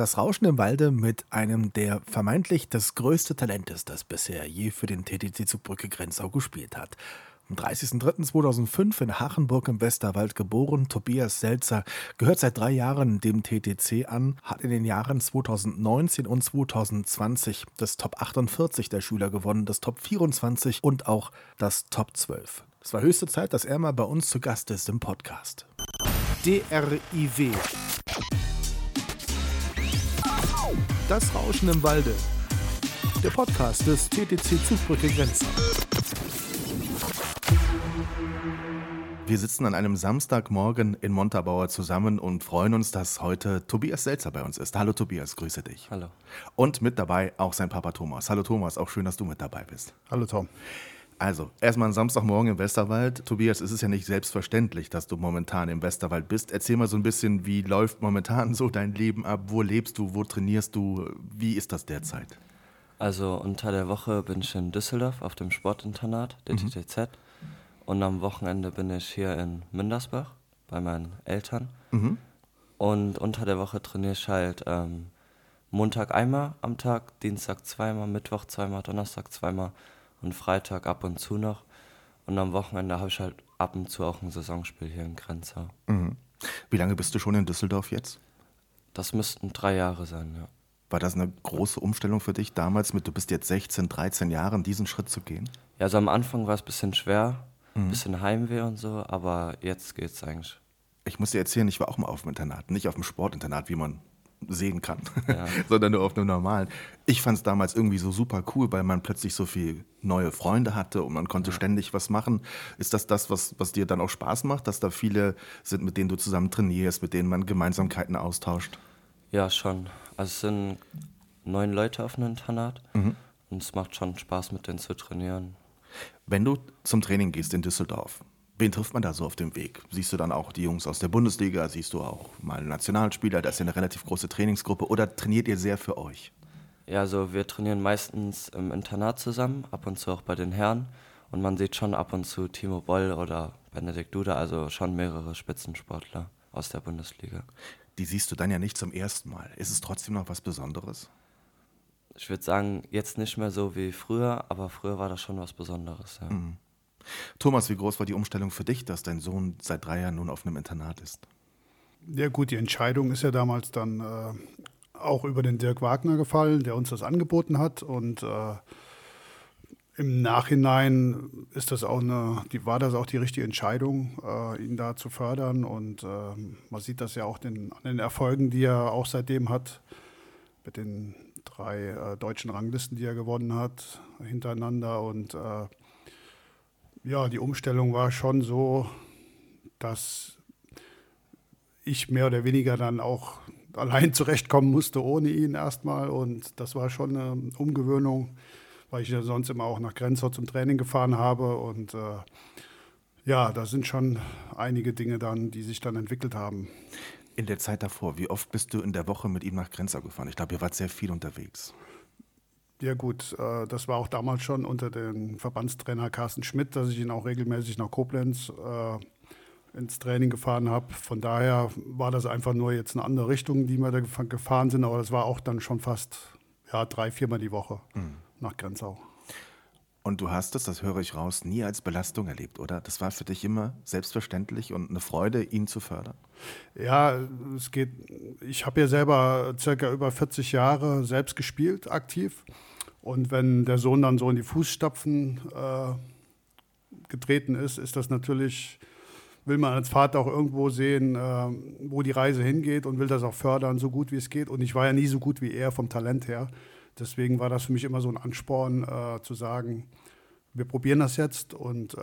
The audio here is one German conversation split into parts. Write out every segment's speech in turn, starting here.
Das Rauschen im Walde mit einem, der vermeintlich das größte Talent ist, das bisher je für den TTC Zugbrücke Grenzau gespielt hat. Am 30.03.2005 in Hachenburg im Westerwald geboren, Tobias Selzer gehört seit drei Jahren dem TTC an, hat in den Jahren 2019 und 2020 das Top 48 der Schüler gewonnen, das Top 24 und auch das Top 12. Es war höchste Zeit, dass er mal bei uns zu Gast ist im Podcast. DRIW. Das Rauschen im Walde. Der Podcast des TTC Zugbrücke Grenzen. Wir sitzen an einem Samstagmorgen in Montabaur zusammen und freuen uns, dass heute Tobias Selzer bei uns ist. Hallo Tobias, grüße dich. Hallo. Und mit dabei auch sein Papa Thomas. Hallo Thomas, auch schön, dass du mit dabei bist. Hallo Tom. Also, erstmal ein Samstagmorgen im Westerwald. Tobias, es ist ja nicht selbstverständlich, dass du momentan im Westerwald bist. Erzähl mal so ein bisschen, wie läuft momentan so dein Leben ab? Wo lebst du? Wo trainierst du? Wie ist das derzeit? Also, unter der Woche bin ich in Düsseldorf auf dem Sportinternat, der mhm. TTZ. Und am Wochenende bin ich hier in Mündersbach bei meinen Eltern. Mhm. Und unter der Woche trainiere ich halt ähm, Montag einmal am Tag, Dienstag zweimal, Mittwoch zweimal, Donnerstag zweimal und Freitag ab und zu noch. Und am Wochenende habe ich halt ab und zu auch ein Saisonspiel hier in Grenzau. Mhm. Wie lange bist du schon in Düsseldorf jetzt? Das müssten drei Jahre sein, ja. War das eine große Umstellung für dich damals mit, du bist jetzt 16, 13 Jahren, diesen Schritt zu gehen? Ja, also am Anfang war es ein bisschen schwer, ein mhm. bisschen Heimweh und so, aber jetzt geht es eigentlich. Ich muss dir erzählen, ich war auch mal auf dem Internat, nicht auf dem Sportinternat, wie man sehen kann, ja. sondern nur auf einem normalen. Ich fand es damals irgendwie so super cool, weil man plötzlich so viele neue Freunde hatte und man konnte ja. ständig was machen. Ist das das, was, was dir dann auch Spaß macht, dass da viele sind, mit denen du zusammen trainierst, mit denen man Gemeinsamkeiten austauscht? Ja, schon. Also es sind neun Leute auf einem Internat mhm. und es macht schon Spaß, mit denen zu trainieren. Wenn du zum Training gehst in Düsseldorf, Wen trifft man da so auf dem Weg? Siehst du dann auch die Jungs aus der Bundesliga? Siehst du auch mal Nationalspieler? Das ist ja eine relativ große Trainingsgruppe. Oder trainiert ihr sehr für euch? Ja, also wir trainieren meistens im Internat zusammen, ab und zu auch bei den Herren. Und man sieht schon ab und zu Timo Boll oder Benedikt Duda, also schon mehrere Spitzensportler aus der Bundesliga. Die siehst du dann ja nicht zum ersten Mal. Ist es trotzdem noch was Besonderes? Ich würde sagen, jetzt nicht mehr so wie früher, aber früher war das schon was Besonderes. Ja. Mhm. Thomas, wie groß war die Umstellung für dich, dass dein Sohn seit drei Jahren nun auf einem Internat ist? Ja gut, die Entscheidung ist ja damals dann äh, auch über den Dirk Wagner gefallen, der uns das angeboten hat. Und äh, im Nachhinein ist das auch eine, die, war das auch die richtige Entscheidung, äh, ihn da zu fördern. Und äh, man sieht das ja auch den, an den Erfolgen, die er auch seitdem hat, mit den drei äh, deutschen Ranglisten, die er gewonnen hat, hintereinander. Und äh, ja, die Umstellung war schon so, dass ich mehr oder weniger dann auch allein zurechtkommen musste ohne ihn erstmal. Und das war schon eine Umgewöhnung, weil ich ja sonst immer auch nach Grenzau zum Training gefahren habe. Und äh, ja, da sind schon einige Dinge dann, die sich dann entwickelt haben. In der Zeit davor, wie oft bist du in der Woche mit ihm nach Grenzau gefahren? Ich glaube, ihr wart sehr viel unterwegs. Ja gut, äh, das war auch damals schon unter dem Verbandstrainer Carsten Schmidt, dass ich ihn auch regelmäßig nach Koblenz äh, ins Training gefahren habe. Von daher war das einfach nur jetzt eine andere Richtung, die wir da gefahren sind, aber das war auch dann schon fast ja, drei, viermal die Woche mhm. nach Grenzau. Und du hast es, das höre ich raus, nie als Belastung erlebt, oder? Das war für dich immer selbstverständlich und eine Freude, ihn zu fördern? Ja, es geht. Ich habe ja selber circa über 40 Jahre selbst gespielt, aktiv. Und wenn der Sohn dann so in die Fußstapfen äh, getreten ist, ist das natürlich, will man als Vater auch irgendwo sehen, äh, wo die Reise hingeht und will das auch fördern, so gut wie es geht. Und ich war ja nie so gut wie er vom Talent her. Deswegen war das für mich immer so ein Ansporn, äh, zu sagen, wir probieren das jetzt und äh,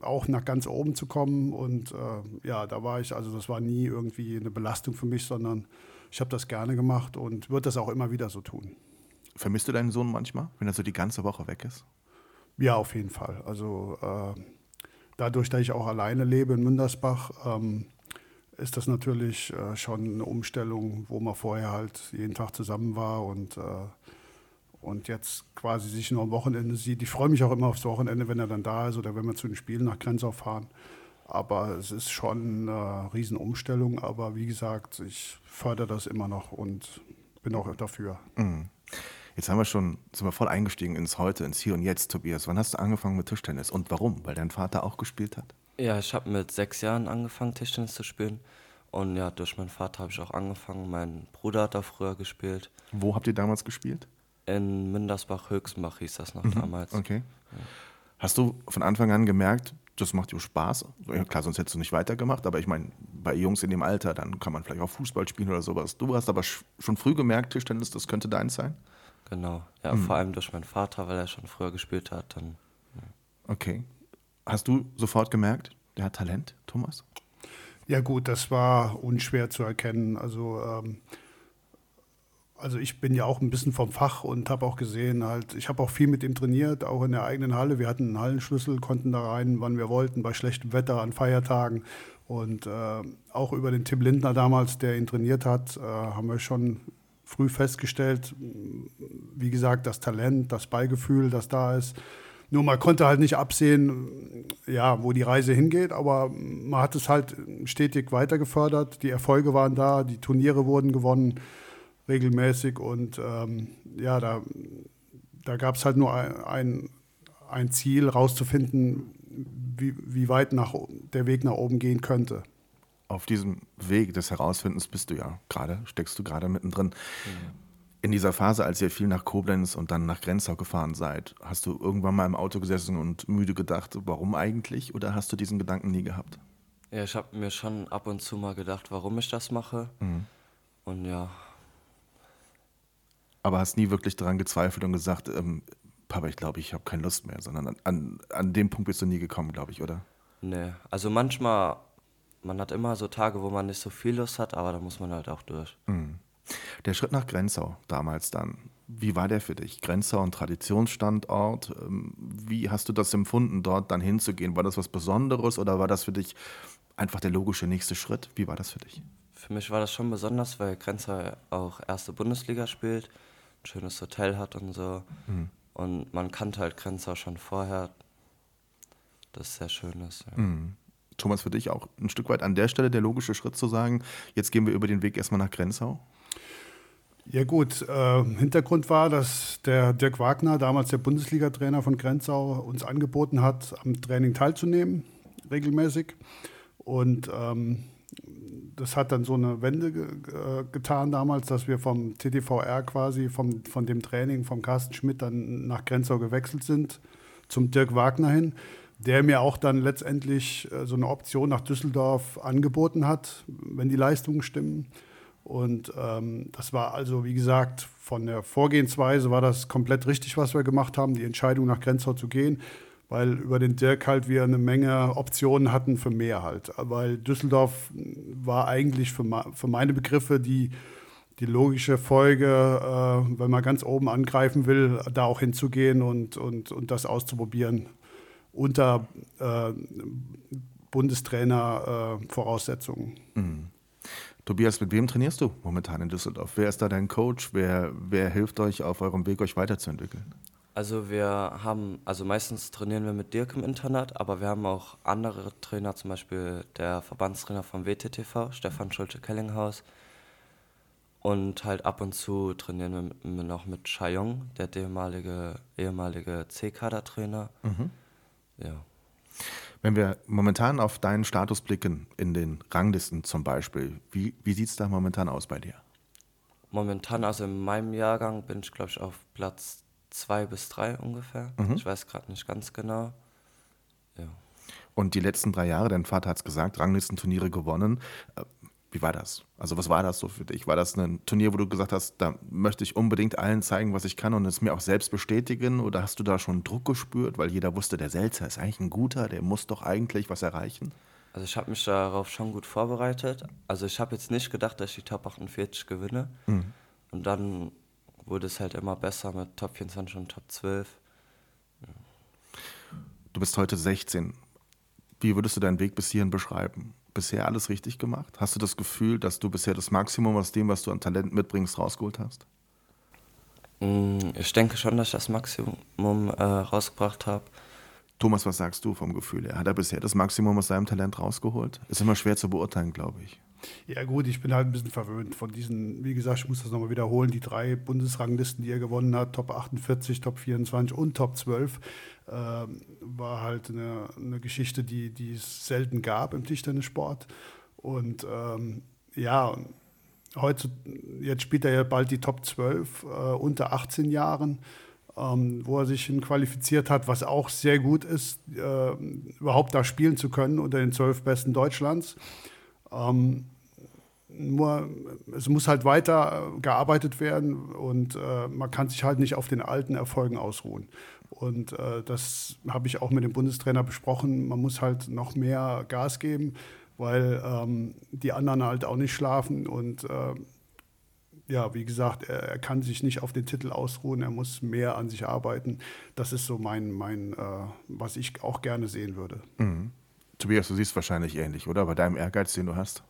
auch nach ganz oben zu kommen. Und äh, ja, da war ich, also das war nie irgendwie eine Belastung für mich, sondern ich habe das gerne gemacht und würde das auch immer wieder so tun. Vermisst du deinen Sohn manchmal, wenn er so die ganze Woche weg ist? Ja, auf jeden Fall. Also äh, dadurch, dass ich auch alleine lebe in Mündersbach, ähm, ist das natürlich äh, schon eine Umstellung, wo man vorher halt jeden Tag zusammen war und, äh, und jetzt quasi sich nur am Wochenende sieht. Ich freue mich auch immer aufs Wochenende, wenn er dann da ist oder wenn wir zu den Spielen nach Grenzau fahren. Aber es ist schon eine Riesenumstellung. Aber wie gesagt, ich fördere das immer noch und bin auch dafür. Mhm. Jetzt haben wir schon, sind wir voll eingestiegen ins Heute, ins Hier und Jetzt, Tobias. Wann hast du angefangen mit Tischtennis und warum? Weil dein Vater auch gespielt hat? Ja, ich habe mit sechs Jahren angefangen, Tischtennis zu spielen. Und ja, durch meinen Vater habe ich auch angefangen. Mein Bruder hat da früher gespielt. Wo habt ihr damals gespielt? In Mindersbach-Höchstenbach hieß das noch mhm, damals. Okay. Ja. Hast du von Anfang an gemerkt, das macht dir Spaß? Ja, klar, sonst hättest du nicht weitergemacht, aber ich meine, bei Jungs in dem Alter, dann kann man vielleicht auch Fußball spielen oder sowas. Du hast aber schon früh gemerkt, Tischtennis, das könnte deins sein? Genau, ja, mhm. vor allem durch meinen Vater, weil er schon früher gespielt hat. Dann, ja. Okay. Hast du sofort gemerkt, der hat Talent, Thomas? Ja gut, das war unschwer zu erkennen. Also, ähm, also ich bin ja auch ein bisschen vom Fach und habe auch gesehen, halt, ich habe auch viel mit ihm trainiert, auch in der eigenen Halle. Wir hatten einen Hallenschlüssel, konnten da rein, wann wir wollten, bei schlechtem Wetter, an Feiertagen. Und äh, auch über den Tim Lindner damals, der ihn trainiert hat, äh, haben wir schon früh festgestellt, wie gesagt, das Talent, das Beigefühl, das da ist. Nur man konnte halt nicht absehen, ja, wo die Reise hingeht, aber man hat es halt stetig weiter gefördert. Die Erfolge waren da, die Turniere wurden gewonnen regelmäßig und ähm, ja, da, da gab es halt nur ein, ein Ziel, rauszufinden, wie, wie weit nach, der Weg nach oben gehen könnte auf diesem Weg des Herausfindens bist du ja gerade, steckst du gerade mittendrin. Mhm. In dieser Phase, als ihr viel nach Koblenz und dann nach Grenzau gefahren seid, hast du irgendwann mal im Auto gesessen und müde gedacht, warum eigentlich? Oder hast du diesen Gedanken nie gehabt? Ja, ich habe mir schon ab und zu mal gedacht, warum ich das mache. Mhm. Und ja. Aber hast nie wirklich daran gezweifelt und gesagt, ähm, Papa, ich glaube, ich habe keine Lust mehr, sondern an, an, an dem Punkt bist du nie gekommen, glaube ich, oder? Nee, also manchmal man hat immer so Tage, wo man nicht so viel Lust hat, aber da muss man halt auch durch. Mhm. Der Schritt nach Grenzau damals dann, wie war der für dich? Grenzau ein Traditionsstandort. Ähm, wie hast du das empfunden, dort dann hinzugehen? War das was Besonderes oder war das für dich einfach der logische nächste Schritt? Wie war das für dich? Für mich war das schon besonders, weil Grenzau auch erste Bundesliga spielt, ein schönes Hotel hat und so. Mhm. Und man kannte halt Grenzau schon vorher, das sehr schön ist. Ja. Mhm. Thomas, für dich auch ein Stück weit an der Stelle der logische Schritt zu sagen, jetzt gehen wir über den Weg erstmal nach Grenzau? Ja gut, äh, Hintergrund war, dass der Dirk Wagner, damals der Bundesliga-Trainer von Grenzau, uns angeboten hat, am Training teilzunehmen, regelmäßig. Und ähm, das hat dann so eine Wende ge getan damals, dass wir vom TTVR quasi, vom, von dem Training vom Carsten Schmidt dann nach Grenzau gewechselt sind, zum Dirk Wagner hin der mir auch dann letztendlich äh, so eine Option nach Düsseldorf angeboten hat, wenn die Leistungen stimmen. Und ähm, das war also, wie gesagt, von der Vorgehensweise war das komplett richtig, was wir gemacht haben, die Entscheidung nach Grenzau zu gehen, weil über den Dirk halt wir eine Menge Optionen hatten für mehr halt. Weil Düsseldorf war eigentlich für, für meine Begriffe die, die logische Folge, äh, wenn man ganz oben angreifen will, da auch hinzugehen und, und, und das auszuprobieren unter äh, Bundestrainer-Voraussetzungen. Äh, mhm. Tobias, mit wem trainierst du momentan in Düsseldorf? Wer ist da dein Coach? Wer, wer hilft euch auf eurem Weg, euch weiterzuentwickeln? Also wir haben, also meistens trainieren wir mit Dirk im Internat, aber wir haben auch andere Trainer, zum Beispiel der Verbandstrainer vom WTTV, Stefan Schulte-Kellinghaus. Und halt ab und zu trainieren wir noch mit Chayong, der ehemalige, ehemalige C-Kader-Trainer. Mhm. Ja. Wenn wir momentan auf deinen Status blicken, in den Ranglisten zum Beispiel, wie, wie sieht es da momentan aus bei dir? Momentan, also in meinem Jahrgang bin ich, glaube ich, auf Platz zwei bis drei ungefähr. Mhm. Ich weiß gerade nicht ganz genau. Ja. Und die letzten drei Jahre, dein Vater hat es gesagt, Ranglistenturniere gewonnen. Wie war das? Also was war das so für dich? War das ein Turnier, wo du gesagt hast, da möchte ich unbedingt allen zeigen, was ich kann und es mir auch selbst bestätigen? Oder hast du da schon Druck gespürt, weil jeder wusste, der Selzer ist eigentlich ein guter, der muss doch eigentlich was erreichen? Also ich habe mich darauf schon gut vorbereitet. Also ich habe jetzt nicht gedacht, dass ich die Top 48 gewinne. Mhm. Und dann wurde es halt immer besser mit Top 24 und Top 12. Ja. Du bist heute 16. Wie würdest du deinen Weg bis hierhin beschreiben? Bisher alles richtig gemacht? Hast du das Gefühl, dass du bisher das Maximum aus dem, was du an Talent mitbringst, rausgeholt hast? Mm, ich denke schon, dass ich das Maximum äh, rausgebracht habe. Thomas, was sagst du vom Gefühl her? Hat er bisher das Maximum aus seinem Talent rausgeholt? Ist immer schwer zu beurteilen, glaube ich. Ja gut, ich bin halt ein bisschen verwöhnt von diesen, wie gesagt, ich muss das nochmal wiederholen, die drei Bundesranglisten, die er gewonnen hat, Top 48, Top 24 und Top 12, äh, war halt eine, eine Geschichte, die, die es selten gab im Tischtennissport. Und ähm, ja, heute, jetzt spielt er ja bald die Top 12 äh, unter 18 Jahren. Ähm, wo er sich hin qualifiziert hat, was auch sehr gut ist, äh, überhaupt da spielen zu können unter den zwölf Besten Deutschlands. Ähm, nur es muss halt weiter äh, gearbeitet werden und äh, man kann sich halt nicht auf den alten Erfolgen ausruhen. Und äh, das habe ich auch mit dem Bundestrainer besprochen. Man muss halt noch mehr Gas geben, weil ähm, die anderen halt auch nicht schlafen. Und äh, ja, wie gesagt, er, er, kann sich nicht auf den Titel ausruhen. Er muss mehr an sich arbeiten. Das ist so mein, mein äh, was ich auch gerne sehen würde. Mhm. Tobias, du siehst wahrscheinlich ähnlich, oder? Bei deinem Ehrgeiz, den du hast?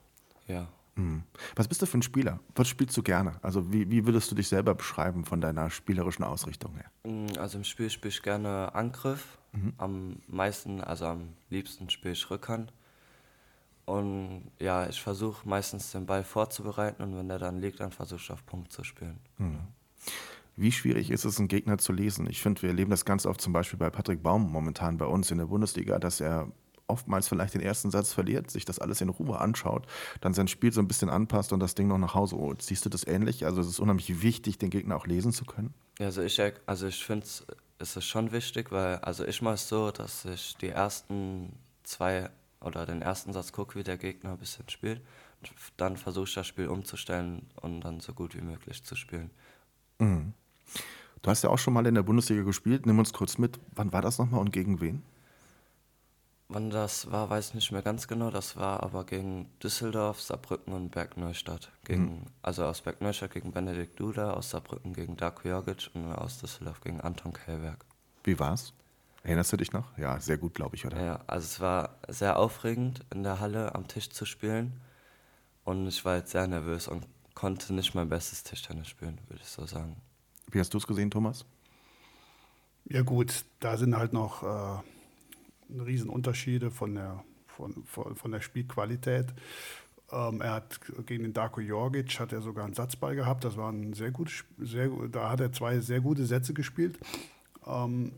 Ja. Mhm. Was bist du für ein Spieler? Was spielst du gerne? Also wie, wie würdest du dich selber beschreiben von deiner spielerischen Ausrichtung her? Mm, also im Spiel spiele ich gerne Angriff. Mhm. Am meisten, also am liebsten spiele ich Rückhand. Und ja, ich versuche meistens den Ball vorzubereiten und wenn der dann liegt, dann versuche ich auf Punkt zu spielen. Mhm. Wie schwierig ist es, einen Gegner zu lesen? Ich finde, wir erleben das ganz oft zum Beispiel bei Patrick Baum momentan bei uns in der Bundesliga, dass er oftmals vielleicht den ersten Satz verliert, sich das alles in Ruhe anschaut, dann sein Spiel so ein bisschen anpasst und das Ding noch nach Hause holt. Siehst du das ähnlich? Also es ist unheimlich wichtig, den Gegner auch lesen zu können? Ja, also ich, also ich finde es ist schon wichtig, weil also ich mache es so, dass ich die ersten zwei oder den ersten Satz gucke, wie der Gegner ein bisschen spielt. Und dann versuche ich das Spiel umzustellen und dann so gut wie möglich zu spielen. Mhm. Du hast ja auch schon mal in der Bundesliga gespielt. Nimm uns kurz mit. Wann war das nochmal und gegen wen? Wann das war, weiß ich nicht mehr ganz genau. Das war aber gegen Düsseldorf, Saarbrücken und Bergneustadt. Gegen, mhm. Also aus Bergneustadt gegen Benedikt Duda, aus Saarbrücken gegen Darko Jorgic und aus Düsseldorf gegen Anton Kellberg. Wie war's? Erinnerst du dich noch? Ja, sehr gut, glaube ich, oder? Ja, also es war sehr aufregend, in der Halle am Tisch zu spielen. Und ich war jetzt sehr nervös und konnte nicht mein bestes Tischtennis spielen, würde ich so sagen. Wie hast du es gesehen, Thomas? Ja gut, da sind halt noch äh, Riesenunterschiede von der, von, von, von der Spielqualität. Ähm, er hat gegen den Darko Jorgic hat er sogar einen Satzball gehabt. Das war ein sehr gutes, sehr, da hat er zwei sehr gute Sätze gespielt. Ähm,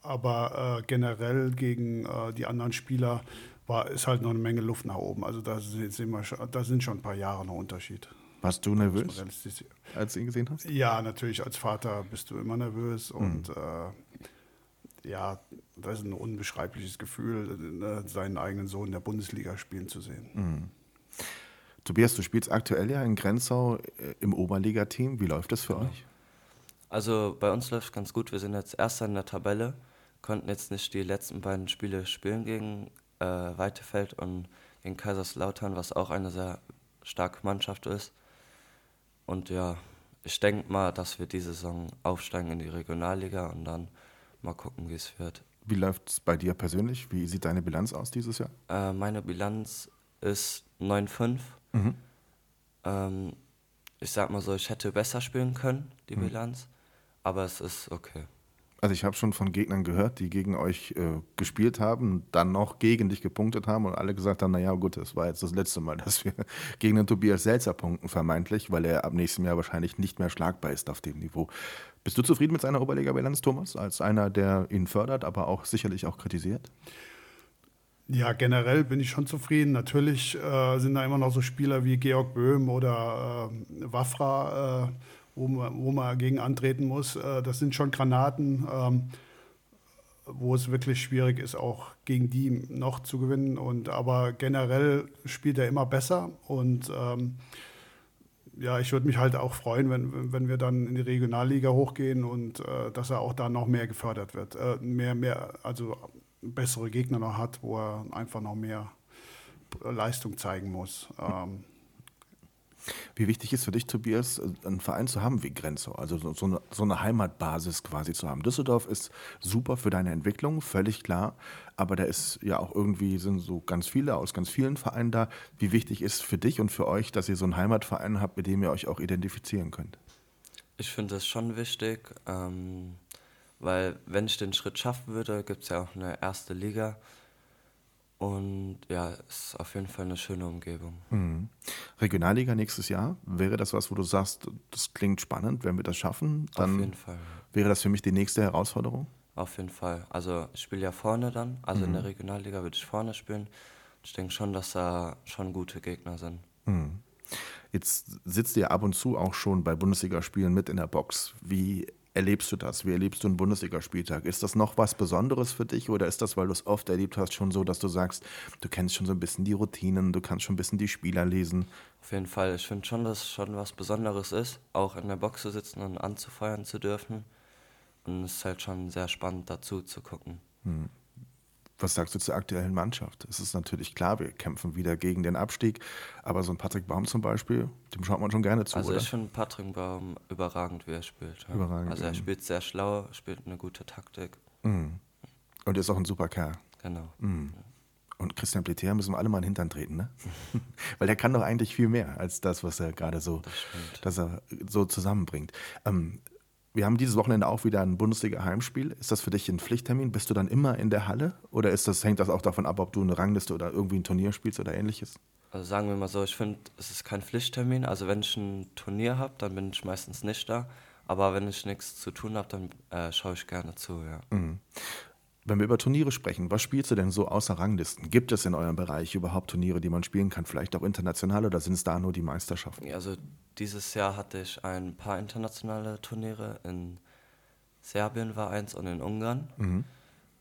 aber äh, generell gegen äh, die anderen Spieler war, ist halt noch eine Menge Luft nach oben. Also da sind, wir, da sind schon ein paar Jahre noch Unterschied. Warst du nervös, als du ihn gesehen hast? Ja, natürlich. Als Vater bist du immer nervös mhm. und äh, ja, das ist ein unbeschreibliches Gefühl, ne, seinen eigenen Sohn in der Bundesliga spielen zu sehen. Mhm. Tobias, du spielst aktuell ja in Grenzau äh, im Oberligateam. Wie läuft das für ja. euch? Also bei uns läuft es ganz gut. Wir sind jetzt Erster in der Tabelle konnten jetzt nicht die letzten beiden Spiele spielen gegen äh, Weitefeld und gegen Kaiserslautern, was auch eine sehr starke Mannschaft ist. Und ja, ich denke mal, dass wir diese Saison aufsteigen in die Regionalliga und dann mal gucken, wie es wird. Wie läuft es bei dir persönlich? Wie sieht deine Bilanz aus dieses Jahr? Äh, meine Bilanz ist 9-5. Mhm. Ähm, ich sag mal so, ich hätte besser spielen können, die mhm. Bilanz, aber es ist okay. Also ich habe schon von Gegnern gehört, die gegen euch äh, gespielt haben, dann noch gegen dich gepunktet haben und alle gesagt haben, naja gut, das war jetzt das letzte Mal, dass wir gegen den Tobias Selzer punkten, vermeintlich, weil er ab nächstem Jahr wahrscheinlich nicht mehr schlagbar ist auf dem Niveau. Bist du zufrieden mit seiner Oberliga-Bilanz, Thomas, als einer, der ihn fördert, aber auch sicherlich auch kritisiert? Ja, generell bin ich schon zufrieden. Natürlich äh, sind da immer noch so Spieler wie Georg Böhm oder äh, Wafra, äh, wo man, wo man gegen antreten muss. Äh, das sind schon Granaten, ähm, wo es wirklich schwierig ist, auch gegen die noch zu gewinnen. Und, aber generell spielt er immer besser und ähm, ja, ich würde mich halt auch freuen, wenn, wenn wir dann in die Regionalliga hochgehen und äh, dass er auch da noch mehr gefördert wird. Äh, mehr, mehr, also bessere Gegner noch hat, wo er einfach noch mehr Leistung zeigen muss. Ähm, wie wichtig ist für dich, Tobias, einen Verein zu haben wie Grenzau, also so eine, so eine, Heimatbasis quasi zu haben? Düsseldorf ist super für deine Entwicklung, völlig klar, aber da ist ja auch irgendwie, sind so ganz viele aus ganz vielen Vereinen da. Wie wichtig ist für dich und für euch, dass ihr so einen Heimatverein habt, mit dem ihr euch auch identifizieren könnt? Ich finde das schon wichtig, ähm, weil wenn ich den Schritt schaffen würde, gibt es ja auch eine erste Liga Und ja, es ist auf jeden Fall eine schöne Umgebung. Mhm. Regionalliga nächstes Jahr, wäre das was, wo du sagst, das klingt spannend, wenn wir das schaffen? Dann auf jeden Fall. Wäre das für mich die nächste Herausforderung? Auf jeden Fall. Also ich spiele ja vorne dann, also mhm. in der Regionalliga würde ich vorne spielen. Ich denke schon, dass da schon gute Gegner sind. Mhm. Jetzt sitzt ihr ab und zu auch schon bei Bundesligaspielen mit in der Box. Wie erlebst du das? Wie erlebst du einen Bundesligaspieltag? Ist das noch was Besonderes für dich oder ist das, weil du es oft erlebt hast, schon so, dass du sagst, du kennst schon so ein bisschen die Routinen, du kannst schon ein bisschen die Spieler lesen? Auf jeden Fall. Ich finde schon, dass es schon was Besonderes ist, auch in der Box zu sitzen und anzufeuern zu dürfen. Und es ist halt schon sehr spannend dazu zu gucken. Hm. Was sagst du zur aktuellen Mannschaft? Es ist natürlich klar, wir kämpfen wieder gegen den Abstieg, aber so ein Patrick Baum zum Beispiel, dem schaut man schon gerne zu. Also oder? ich finde Patrick Baum überragend, wie er spielt. Ja. Überragend. Also er spielt sehr schlau, spielt eine gute Taktik. Mhm. Und ist auch ein super Kerl. Genau. Mhm. Und Christian Pleter müssen wir alle mal in den Hintern treten, ne? Weil der kann doch eigentlich viel mehr als das, was er gerade so, dass er so zusammenbringt. Ähm, wir haben dieses Wochenende auch wieder ein Bundesliga-Heimspiel. Ist das für dich ein Pflichttermin? Bist du dann immer in der Halle? Oder ist das, hängt das auch davon ab, ob du eine Rangliste oder irgendwie ein Turnier spielst oder ähnliches? Also sagen wir mal so, ich finde, es ist kein Pflichttermin. Also wenn ich ein Turnier habe, dann bin ich meistens nicht da. Aber wenn ich nichts zu tun habe, dann äh, schaue ich gerne zu, ja. Mhm. Wenn wir über Turniere sprechen, was spielst du denn so außer Ranglisten? Gibt es in eurem Bereich überhaupt Turniere, die man spielen kann, vielleicht auch international oder sind es da nur die Meisterschaften? Also dieses Jahr hatte ich ein paar internationale Turniere. In Serbien war eins und in Ungarn. Mhm.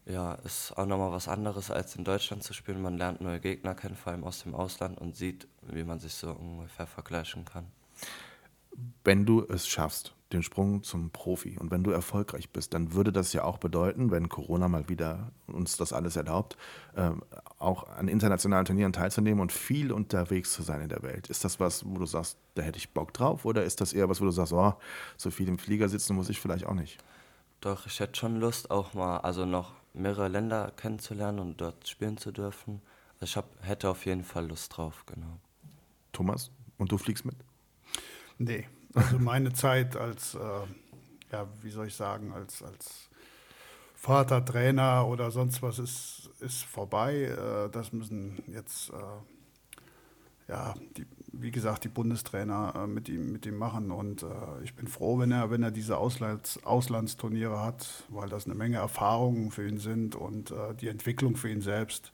Ja, ist auch nochmal was anderes als in Deutschland zu spielen. Man lernt neue Gegner kennen, vor allem aus dem Ausland und sieht, wie man sich so ungefähr vergleichen kann. Wenn du es schaffst, den Sprung zum Profi. Und wenn du erfolgreich bist, dann würde das ja auch bedeuten, wenn Corona mal wieder uns das alles erlaubt, äh, auch an internationalen Turnieren teilzunehmen und viel unterwegs zu sein in der Welt. Ist das was, wo du sagst, da hätte ich Bock drauf? Oder ist das eher was, wo du sagst, oh, so viel im Flieger sitzen muss ich vielleicht auch nicht? Doch, ich hätte schon Lust, auch mal, also noch mehrere Länder kennenzulernen und dort spielen zu dürfen. Also ich hab, hätte auf jeden Fall Lust drauf, genau. Thomas, und du fliegst mit? Nee, also meine Zeit als, äh, ja, wie soll ich sagen, als, als Vater, Trainer oder sonst was ist, ist vorbei. Äh, das müssen jetzt, äh, ja, die, wie gesagt, die Bundestrainer äh, mit, ihm, mit ihm machen. Und äh, ich bin froh, wenn er, wenn er diese Auslands, Auslandsturniere hat, weil das eine Menge Erfahrungen für ihn sind und äh, die Entwicklung für ihn selbst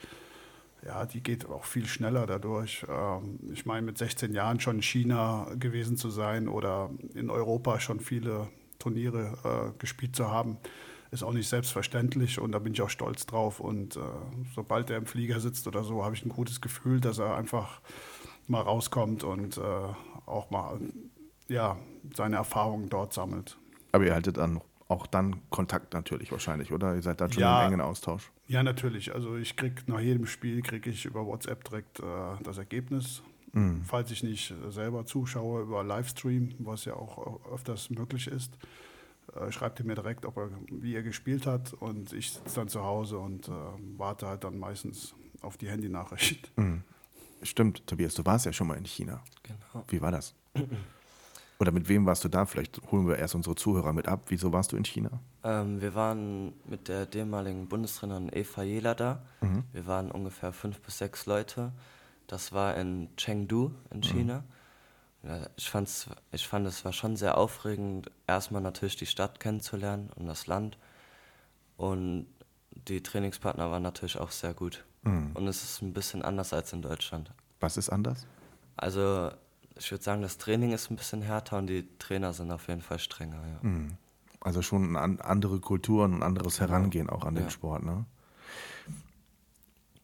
ja, die geht auch viel schneller dadurch. Ähm, ich meine, mit 16 Jahren schon in China gewesen zu sein oder in Europa schon viele Turniere äh, gespielt zu haben, ist auch nicht selbstverständlich und da bin ich auch stolz drauf. Und äh, sobald er im Flieger sitzt oder so, habe ich ein gutes Gefühl, dass er einfach mal rauskommt und äh, auch mal ja, seine Erfahrungen dort sammelt. Aber ihr haltet dann auch dann Kontakt natürlich wahrscheinlich, oder? Ihr seid da schon ja, im engen Austausch. Ja, natürlich. Also ich kriege nach jedem Spiel kriege ich über WhatsApp direkt äh, das Ergebnis. Mhm. Falls ich nicht selber zuschaue über Livestream, was ja auch öfters möglich ist, äh, schreibt er mir direkt, ob er, wie er gespielt hat und ich sitze dann zu Hause und äh, warte halt dann meistens auf die Handynachricht. Mhm. Stimmt, Tobias, du warst ja schon mal in China. Genau. Wie war das? Oder mit wem warst du da? Vielleicht holen wir erst unsere Zuhörer mit ab. Wieso warst du in China? Ähm, wir waren mit der ehemaligen Bundestrainerin Eva Jela da. Mhm. Wir waren ungefähr fünf bis sechs Leute. Das war in Chengdu in. China. Mhm. Ja, ich, fand's, ich fand, es war schon sehr aufregend, erstmal natürlich die Stadt kennenzulernen und das Land. Und die Trainingspartner waren natürlich auch sehr gut. Mhm. Und es ist ein bisschen anders als in Deutschland. Was ist anders? Also ich würde sagen, das Training ist ein bisschen härter und die Trainer sind auf jeden Fall strenger. Ja. Mhm. Also schon an andere Kulturen und anderes genau. Herangehen auch an den ja. Sport. Ne?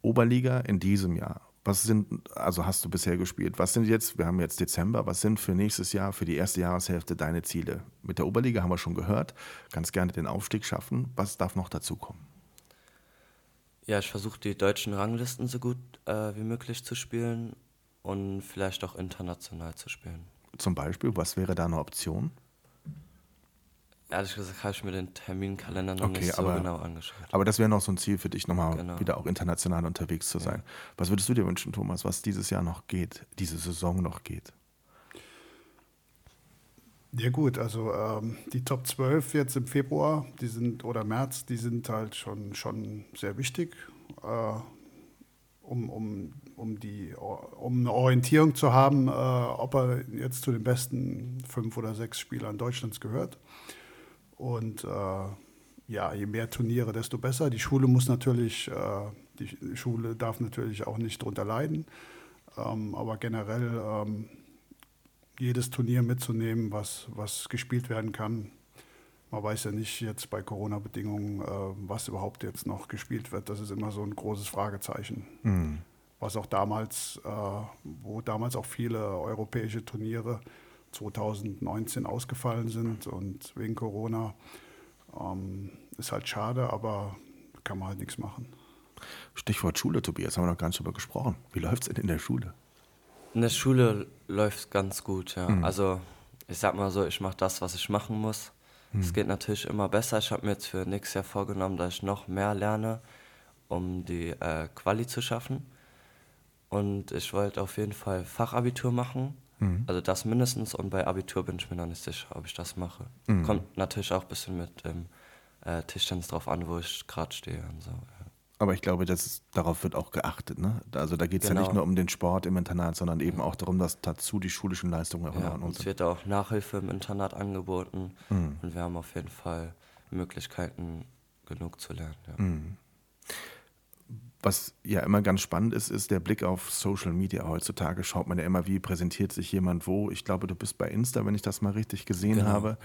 Oberliga in diesem Jahr. Was sind, also hast du bisher gespielt? Was sind jetzt, wir haben jetzt Dezember, was sind für nächstes Jahr, für die erste Jahreshälfte deine Ziele? Mit der Oberliga haben wir schon gehört, ganz gerne den Aufstieg schaffen. Was darf noch dazu kommen? Ja, ich versuche die deutschen Ranglisten so gut äh, wie möglich zu spielen und vielleicht auch international zu spielen. Zum Beispiel, was wäre da eine Option? Ehrlich gesagt habe ich mir den Terminkalender noch okay, nicht so aber, genau angeschaut. Aber das wäre noch so ein Ziel für dich, nochmal genau. wieder auch international unterwegs zu sein. Ja. Was würdest du dir wünschen, Thomas, was dieses Jahr noch geht, diese Saison noch geht? Ja gut, also ähm, die Top 12 jetzt im Februar, die sind oder März, die sind halt schon, schon sehr wichtig. Äh, um, um, um, die, um eine Orientierung zu haben, äh, ob er jetzt zu den besten fünf oder sechs Spielern Deutschlands gehört. Und äh, ja, je mehr Turniere, desto besser. Die Schule muss natürlich, äh, die Schule darf natürlich auch nicht darunter leiden. Ähm, aber generell ähm, jedes Turnier mitzunehmen, was, was gespielt werden kann. Man weiß ja nicht jetzt bei Corona-Bedingungen, äh, was überhaupt jetzt noch gespielt wird. Das ist immer so ein großes Fragezeichen. Mhm. Was auch damals, äh, wo damals auch viele europäische Turniere 2019 ausgefallen sind und wegen Corona. Ähm, ist halt schade, aber kann man halt nichts machen. Stichwort Schule, Tobias, haben wir noch gar nicht drüber gesprochen. Wie läuft es denn in der Schule? In der Schule läuft es ganz gut, ja. Mhm. Also ich sag mal so, ich mache das, was ich machen muss. Es geht natürlich immer besser. Ich habe mir jetzt für nächstes Jahr vorgenommen, dass ich noch mehr lerne, um die äh, Quali zu schaffen. Und ich wollte auf jeden Fall Fachabitur machen. Mhm. Also das mindestens. Und bei Abitur bin ich mir noch nicht sicher, ob ich das mache. Mhm. Kommt natürlich auch ein bisschen mit dem äh, Tischtennis drauf an, wo ich gerade stehe und so. Aber ich glaube, das darauf wird auch geachtet. Ne? Also da geht es genau. ja nicht genau. nur um den Sport im Internat, sondern eben auch darum, dass dazu die schulischen Leistungen ja, und uns wird auch Nachhilfe im Internat angeboten mhm. und wir haben auf jeden Fall Möglichkeiten, genug zu lernen. Ja. Mhm. Was ja immer ganz spannend ist, ist der Blick auf Social Media. Heutzutage schaut man ja immer, wie präsentiert sich jemand wo. Ich glaube, du bist bei Insta, wenn ich das mal richtig gesehen genau. habe.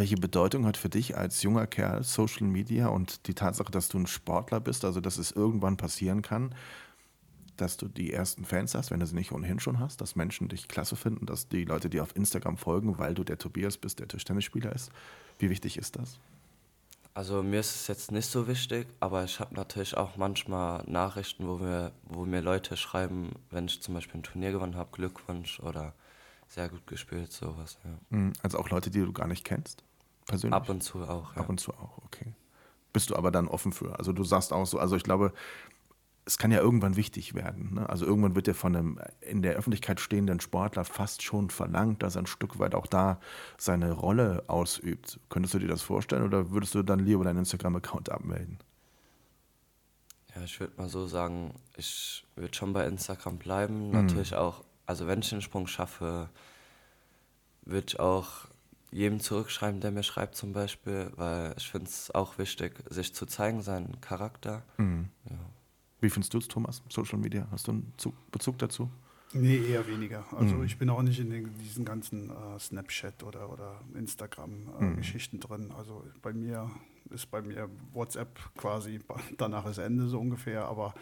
Welche Bedeutung hat für dich als junger Kerl Social Media und die Tatsache, dass du ein Sportler bist, also dass es irgendwann passieren kann, dass du die ersten Fans hast, wenn du sie nicht ohnehin schon hast, dass Menschen dich klasse finden, dass die Leute dir auf Instagram folgen, weil du der Tobias bist, der Tischtennisspieler ist? Wie wichtig ist das? Also mir ist es jetzt nicht so wichtig, aber ich habe natürlich auch manchmal Nachrichten, wo mir, wo mir Leute schreiben, wenn ich zum Beispiel ein Turnier gewonnen habe, Glückwunsch oder sehr gut gespielt, sowas. Ja. Mhm. Also auch Leute, die du gar nicht kennst, persönlich? Ab und zu auch. Ja. Ab und zu auch, okay. Bist du aber dann offen für? Also du sagst auch so, also ich glaube, es kann ja irgendwann wichtig werden. Ne? Also irgendwann wird ja von einem in der Öffentlichkeit stehenden Sportler fast schon verlangt, dass er ein Stück weit auch da seine Rolle ausübt. Könntest du dir das vorstellen oder würdest du dann lieber deinen Instagram-Account abmelden? Ja, ich würde mal so sagen, ich würde schon bei Instagram bleiben. Mhm. Natürlich auch also wenn ich den Sprung schaffe, würde ich auch jedem zurückschreiben, der mir schreibt zum Beispiel, weil ich finde es auch wichtig, sich zu zeigen, seinen Charakter. Mhm. Ja. Wie findest du es, Thomas, Social Media? Hast du einen Bezug dazu? Nee, eher weniger. Also mhm. ich bin auch nicht in den, diesen ganzen äh, Snapchat oder, oder Instagram-Geschichten äh, mhm. drin. Also bei mir ist bei mir WhatsApp quasi, danach ist Ende so ungefähr, aber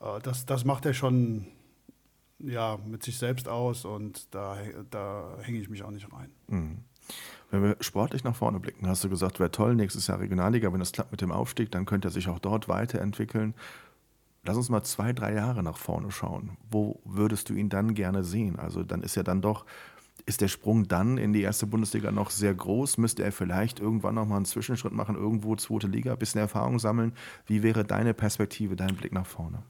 äh, das, das macht er schon ja, mit sich selbst aus und da, da hänge ich mich auch nicht rein. Mhm. Wenn wir sportlich nach vorne blicken, hast du gesagt, wäre toll, nächstes Jahr Regionalliga, wenn das klappt mit dem Aufstieg, dann könnte er sich auch dort weiterentwickeln. Lass uns mal zwei, drei Jahre nach vorne schauen. Wo würdest du ihn dann gerne sehen? Also dann ist ja dann doch, ist der Sprung dann in die erste Bundesliga noch sehr groß? Müsste er vielleicht irgendwann nochmal einen Zwischenschritt machen, irgendwo zweite Liga, ein bisschen Erfahrung sammeln? Wie wäre deine Perspektive, dein Blick nach vorne?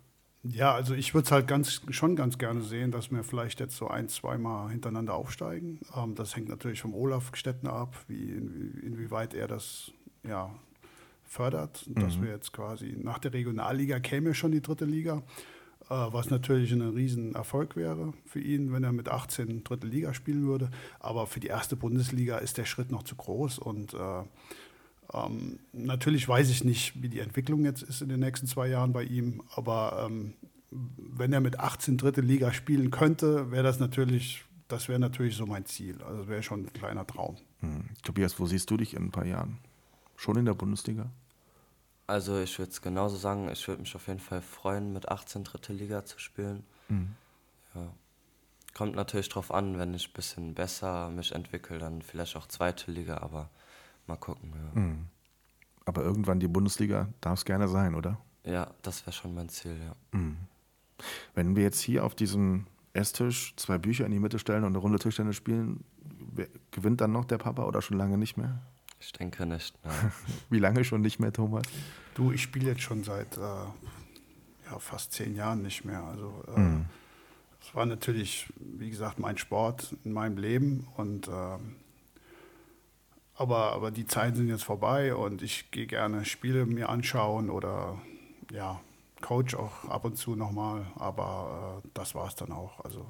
Ja, also ich würde es halt ganz, schon ganz gerne sehen, dass wir vielleicht jetzt so ein, zweimal hintereinander aufsteigen. Ähm, das hängt natürlich vom Olaf Stettner ab, wie, in, inwieweit er das ja, fördert. Mhm. Dass wir jetzt quasi nach der Regionalliga käme schon die dritte Liga, äh, was natürlich ein Riesenerfolg wäre für ihn, wenn er mit 18 dritte Liga spielen würde. Aber für die erste Bundesliga ist der Schritt noch zu groß und äh, ähm, natürlich weiß ich nicht, wie die Entwicklung jetzt ist in den nächsten zwei Jahren bei ihm, aber ähm, wenn er mit 18 dritte Liga spielen könnte, wäre das natürlich, das wäre natürlich so mein Ziel. Also wäre schon ein kleiner Traum. Hm. Tobias, wo siehst du dich in ein paar Jahren? Schon in der Bundesliga? Also ich würde es genauso sagen, ich würde mich auf jeden Fall freuen, mit 18 dritte Liga zu spielen. Mhm. Ja. Kommt natürlich drauf an, wenn ich ein bisschen besser mich entwickle, dann vielleicht auch zweite Liga, aber Mal gucken, ja. Mhm. Aber irgendwann die Bundesliga darf es gerne sein, oder? Ja, das wäre schon mein Ziel, ja. Mhm. Wenn wir jetzt hier auf diesem Esstisch zwei Bücher in die Mitte stellen und eine Runde Tischtennis spielen, gewinnt dann noch der Papa oder schon lange nicht mehr? Ich denke nicht. Wie lange schon nicht mehr, Thomas? Du, ich spiele jetzt schon seit äh, ja, fast zehn Jahren nicht mehr. Also äh, mhm. es war natürlich, wie gesagt, mein Sport in meinem Leben und äh, aber, aber die Zeiten sind jetzt vorbei und ich gehe gerne Spiele mir anschauen oder ja, coach auch ab und zu nochmal, aber äh, das war es dann auch. Also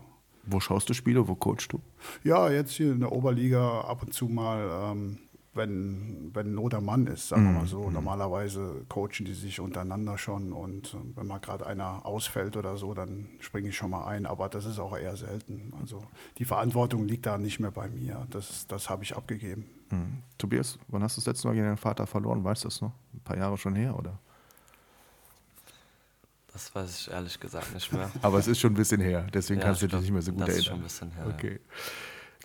wo schaust du Spiele? Wo coachst du? Ja, jetzt hier in der Oberliga ab und zu mal, ähm, wenn, wenn Not am Mann ist, sagen wir mal mhm. so. Mhm. Normalerweise coachen die sich untereinander schon und äh, wenn mal gerade einer ausfällt oder so, dann springe ich schon mal ein. Aber das ist auch eher selten. Also die Verantwortung liegt da nicht mehr bei mir. Das, das habe ich abgegeben. Mhm. Tobias, wann hast du das letzte Mal gegen deinen Vater verloren? Weißt du das noch? Ein paar Jahre schon her, oder? Das weiß ich ehrlich gesagt nicht mehr. Aber es ist schon ein bisschen her, deswegen ja, kannst du dich nicht mehr so gut das erinnern. Das ist schon ein bisschen her. Okay.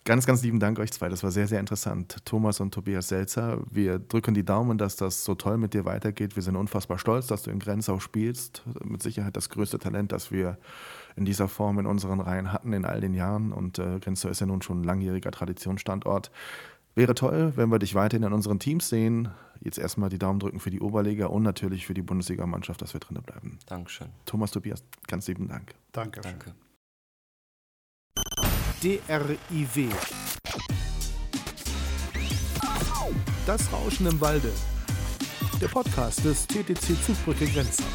Ganz, ganz lieben Dank euch zwei. Das war sehr, sehr interessant. Thomas und Tobias Selzer, wir drücken die Daumen, dass das so toll mit dir weitergeht. Wir sind unfassbar stolz, dass du in Grenzau spielst. Mit Sicherheit das größte Talent, das wir in dieser Form in unseren Reihen hatten in all den Jahren. Und äh, Grenzau ist ja nun schon ein langjähriger Traditionsstandort. Wäre toll, wenn wir dich weiterhin in unseren Teams sehen. Jetzt erstmal die Daumen drücken für die Oberliga und natürlich für die Bundesligamannschaft, dass wir drinnen bleiben. Dankeschön. Thomas Tobias, ganz lieben Dank. Danke. Danke. DRIW. Das Rauschen im Walde. Der Podcast des TTC Zugbrücke Grenzen.